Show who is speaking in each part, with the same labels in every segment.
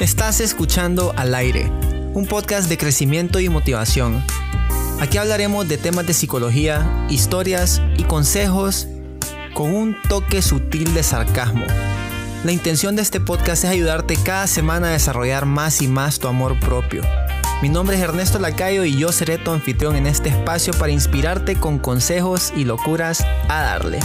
Speaker 1: Estás escuchando Al aire, un podcast de crecimiento y motivación. Aquí hablaremos de temas de psicología, historias y consejos con un toque sutil de sarcasmo. La intención de este podcast es ayudarte cada semana a desarrollar más y más tu amor propio. Mi nombre es Ernesto Lacayo y yo seré tu anfitrión en este espacio para inspirarte con consejos y locuras a darle.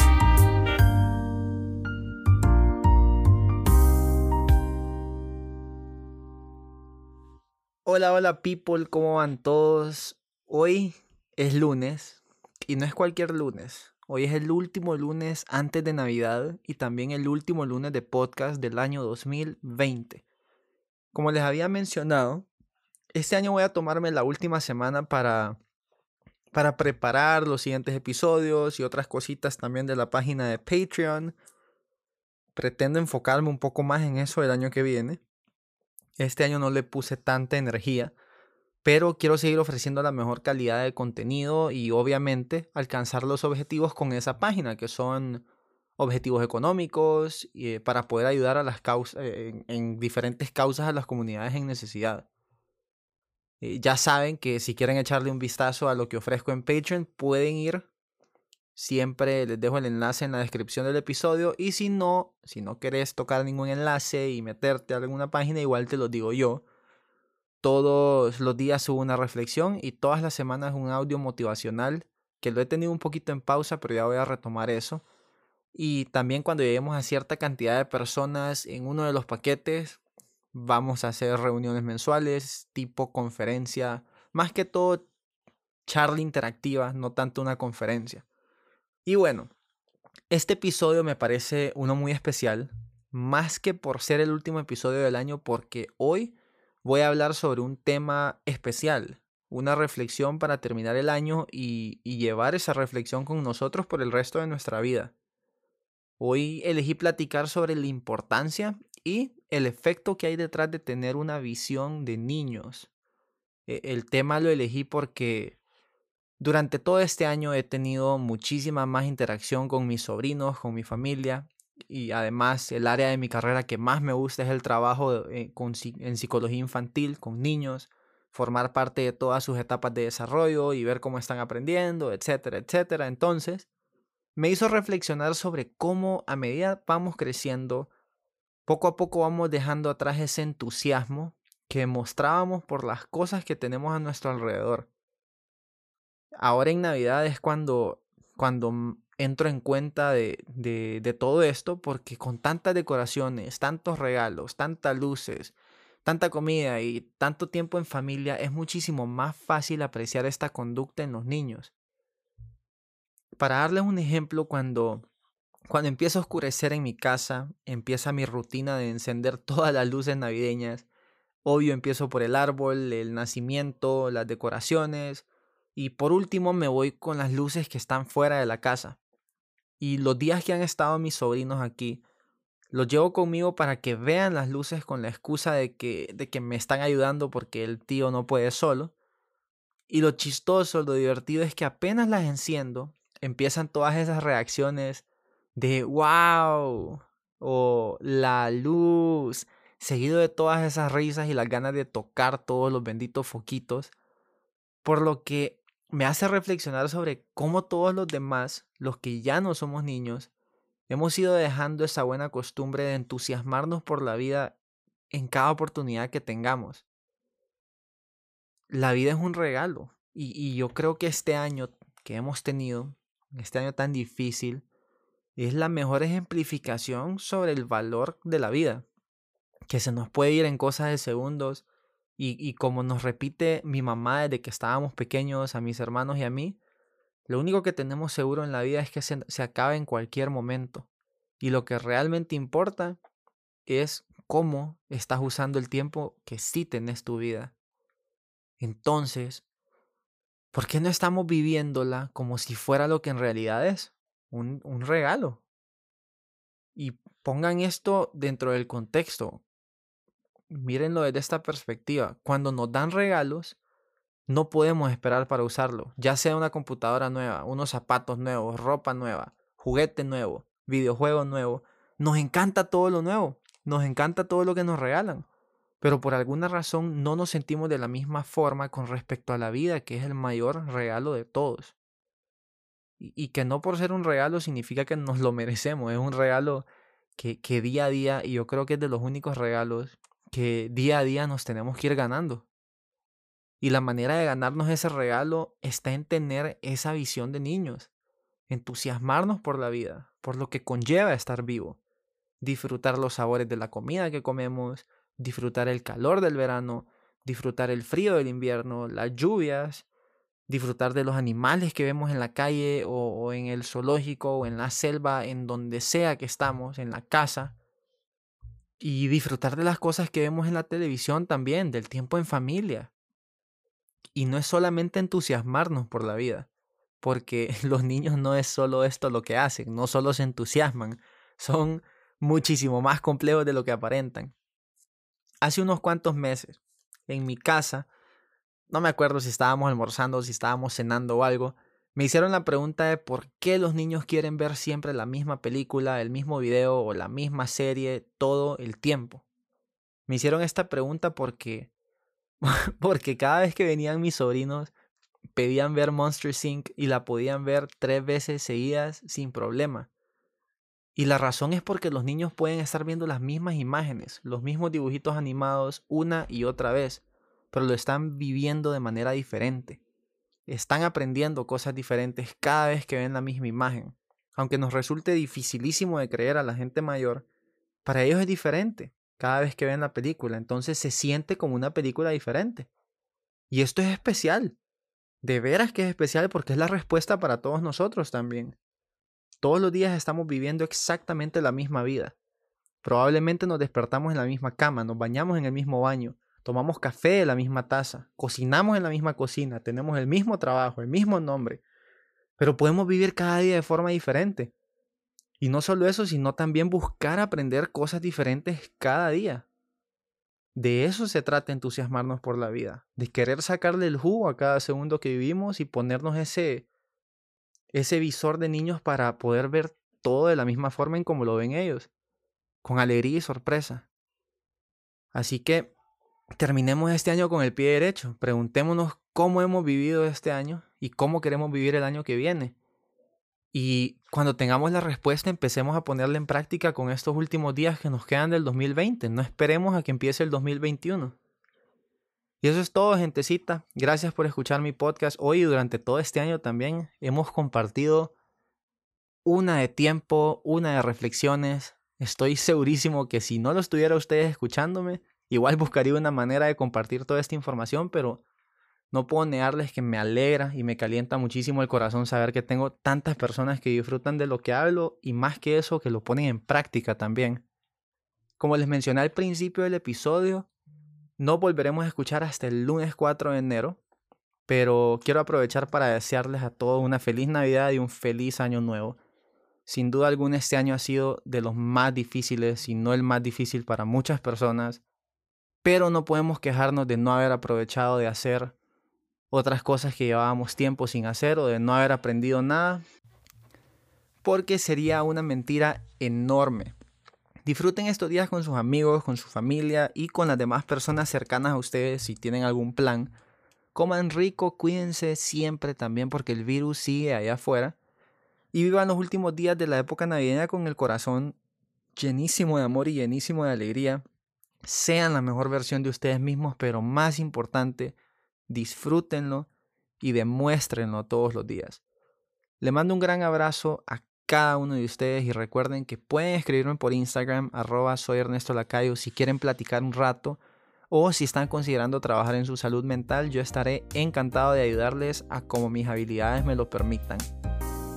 Speaker 1: Hola, hola people, ¿cómo van todos? Hoy es lunes y no es cualquier lunes. Hoy es el último lunes antes de Navidad y también el último lunes de podcast del año 2020. Como les había mencionado, este año voy a tomarme la última semana para, para preparar los siguientes episodios y otras cositas también de la página de Patreon. Pretendo enfocarme un poco más en eso el año que viene. Este año no le puse tanta energía, pero quiero seguir ofreciendo la mejor calidad de contenido y obviamente alcanzar los objetivos con esa página, que son objetivos económicos eh, para poder ayudar a las causas, eh, en, diferentes causas a las comunidades en necesidad. Eh, ya saben que si quieren echarle un vistazo a lo que ofrezco en Patreon, pueden ir Siempre les dejo el enlace en la descripción del episodio y si no, si no querés tocar ningún enlace y meterte a alguna página, igual te lo digo yo. Todos los días subo una reflexión y todas las semanas un audio motivacional que lo he tenido un poquito en pausa, pero ya voy a retomar eso. Y también cuando lleguemos a cierta cantidad de personas en uno de los paquetes, vamos a hacer reuniones mensuales, tipo conferencia, más que todo charla interactiva, no tanto una conferencia. Y bueno, este episodio me parece uno muy especial, más que por ser el último episodio del año, porque hoy voy a hablar sobre un tema especial, una reflexión para terminar el año y, llevar esa reflexión con nosotros por el resto de nuestra vida. Hoy elegí platicar sobre la importancia y el efecto que hay detrás de tener una visión de niños. E, el tema lo elegí porque durante todo este año he tenido muchísima más interacción con mis sobrinos, con mi familia y además el área de mi carrera que más me gusta es el trabajo eh, en psicología infantil con niños, formar parte de todas sus etapas de desarrollo y ver cómo están aprendiendo, etcétera, etcétera. Entonces, me hizo reflexionar sobre cómo a medida vamos creciendo, poco a poco vamos dejando atrás ese entusiasmo que mostrábamos por las cosas que tenemos a nuestro alrededor ahora en Navidad es cuando, cuando entro en cuenta de, de, todo esto, porque con tantas decoraciones, tantos regalos, tantas luces, tanta comida y tanto tiempo en familia, es muchísimo más fácil apreciar esta conducta en los niños. Para darles un ejemplo, cuando, cuando empieza a oscurecer en mi casa, empieza mi rutina de encender todas las luces navideñas. Obvio, empiezo por el árbol, el nacimiento, las decoraciones, y por último me voy con las luces que están fuera de la casa. Y los días que han estado mis sobrinos aquí, los llevo conmigo para que vean las luces con la excusa de que, de que me están ayudando porque el tío no puede solo. Y lo chistoso, lo divertido es que apenas las enciendo, empiezan todas esas reacciones de wow o la luz, seguido de todas esas risas y las ganas de tocar todos los benditos foquitos. Por lo que me hace reflexionar sobre cómo todos los demás, los que ya no somos niños, hemos ido dejando esa buena costumbre de entusiasmarnos por la vida en cada oportunidad que tengamos. La vida es un regalo y, yo creo que este año que hemos tenido, este año tan difícil, es la mejor ejemplificación sobre el valor de la vida, que se nos puede ir en cosas de segundos, y, como nos repite mi mamá desde que estábamos pequeños, a mis hermanos y a mí, lo único que tenemos seguro en la vida es que se, se acaba en cualquier momento. Y lo que realmente importa es cómo estás usando el tiempo que sí tenés tu vida. Entonces, ¿por qué no estamos viviéndola como si fuera lo que en realidad es? Un, un regalo. Y pongan esto dentro del contexto mírenlo desde esta perspectiva. Cuando nos dan regalos, no podemos esperar para usarlo. Ya sea una computadora nueva, unos zapatos nuevos, ropa nueva, juguete nuevo, videojuego nuevo. Nos encanta todo lo nuevo. Nos encanta todo lo que nos regalan. pero por alguna razón no nos sentimos de la misma forma con respecto a la vida, que es el mayor regalo de todos. Y, que no por ser un regalo significa que nos lo merecemos, es un regalo que, que día a día, y yo creo que es de los únicos regalos que día a día nos tenemos que ir ganando. Y la manera de ganarnos ese regalo está en tener esa visión de niños, entusiasmarnos por la vida, por lo que conlleva estar vivo, disfrutar los sabores de la comida que comemos, disfrutar el calor del verano, disfrutar el frío del invierno, las lluvias, disfrutar de los animales que vemos en la calle o, en el zoológico o en la selva, en donde sea que estamos, en la casa. Y disfrutar de las cosas que vemos en la televisión también, del tiempo en familia. Y no es solamente entusiasmarnos por la vida, porque los niños no es solo esto lo que hacen, no solo se entusiasman, son muchísimo más complejos de lo que aparentan. Hace unos cuantos meses, en mi casa, no me acuerdo si estábamos almorzando, si estábamos cenando o algo, me hicieron la pregunta de por qué los niños quieren ver siempre la misma película, el mismo video o la misma serie todo el tiempo. Me hicieron esta pregunta porque porque cada vez que venían mis sobrinos pedían ver Monster Inc y la podían ver tres veces seguidas sin problema. Y la razón es porque los niños pueden estar viendo las mismas imágenes, los mismos dibujitos animados una y otra vez, pero lo están viviendo de manera diferente. Están aprendiendo cosas diferentes cada vez que ven la misma imagen. Aunque nos resulte dificilísimo de creer a la gente mayor, para ellos es diferente cada vez que ven la película. Entonces se siente como una película diferente. Y esto es especial. De veras que es especial porque es la respuesta para todos nosotros también. Todos los días estamos viviendo exactamente la misma vida. Probablemente nos despertamos en la misma cama, nos bañamos en el mismo baño, tomamos café de la misma taza, cocinamos en la misma cocina, tenemos el mismo trabajo, el mismo nombre, pero podemos vivir cada día de forma diferente. Y no solo eso, sino también buscar aprender cosas diferentes cada día. De eso se trata entusiasmarnos por la vida, de querer sacarle el jugo a cada segundo que vivimos y ponernos ese ese visor de niños para poder ver todo de la misma forma en como lo ven ellos, con alegría y sorpresa. Así que terminemos este año con el pie derecho, preguntémonos cómo hemos vivido este año y cómo queremos vivir el año que viene. Y cuando tengamos la respuesta empecemos a ponerla en práctica con estos últimos días que nos quedan del 2020, no esperemos a que empiece el 2021. Y eso es todo, gentecita. Gracias por escuchar mi podcast. Hoy y durante todo este año también hemos compartido una de tiempo, una de reflexiones. Estoy segurísimo que si no lo estuviera ustedes escuchándome, igual buscaría una manera de compartir toda esta información, pero no puedo negarles que me alegra y me calienta muchísimo el corazón saber que tengo tantas personas que disfrutan de lo que hablo y más que eso, que lo ponen en práctica también. Como les mencioné al principio del episodio, no volveremos a escuchar hasta el lunes 4 de enero, pero quiero aprovechar para desearles a todos una feliz Navidad y un feliz año nuevo. Sin duda alguna este año ha sido de los más difíciles, si no el más difícil para muchas personas, pero no podemos quejarnos de no haber aprovechado de hacer otras cosas que llevábamos tiempo sin hacer o de no haber aprendido nada, porque sería una mentira enorme Disfruten estos días con sus amigos, con su familia y con las demás personas cercanas a ustedes si tienen algún plan. Coman rico, cuídense siempre también porque el virus sigue allá afuera. Y vivan los últimos días de la época navideña con el corazón llenísimo de amor y llenísimo de alegría. Sean la mejor versión de ustedes mismos, pero más importante, disfrútenlo y demuéstrenlo todos los días. Le mando un gran abrazo a cada uno de ustedes y recuerden que pueden escribirme por Instagram arroba soy Ernesto Lacayo si quieren platicar un rato o si están considerando trabajar en su salud mental yo estaré encantado de ayudarles a como mis habilidades me lo permitan.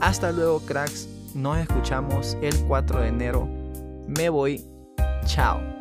Speaker 1: Hasta luego cracks, nos escuchamos el 4 de enero. Me voy, chao.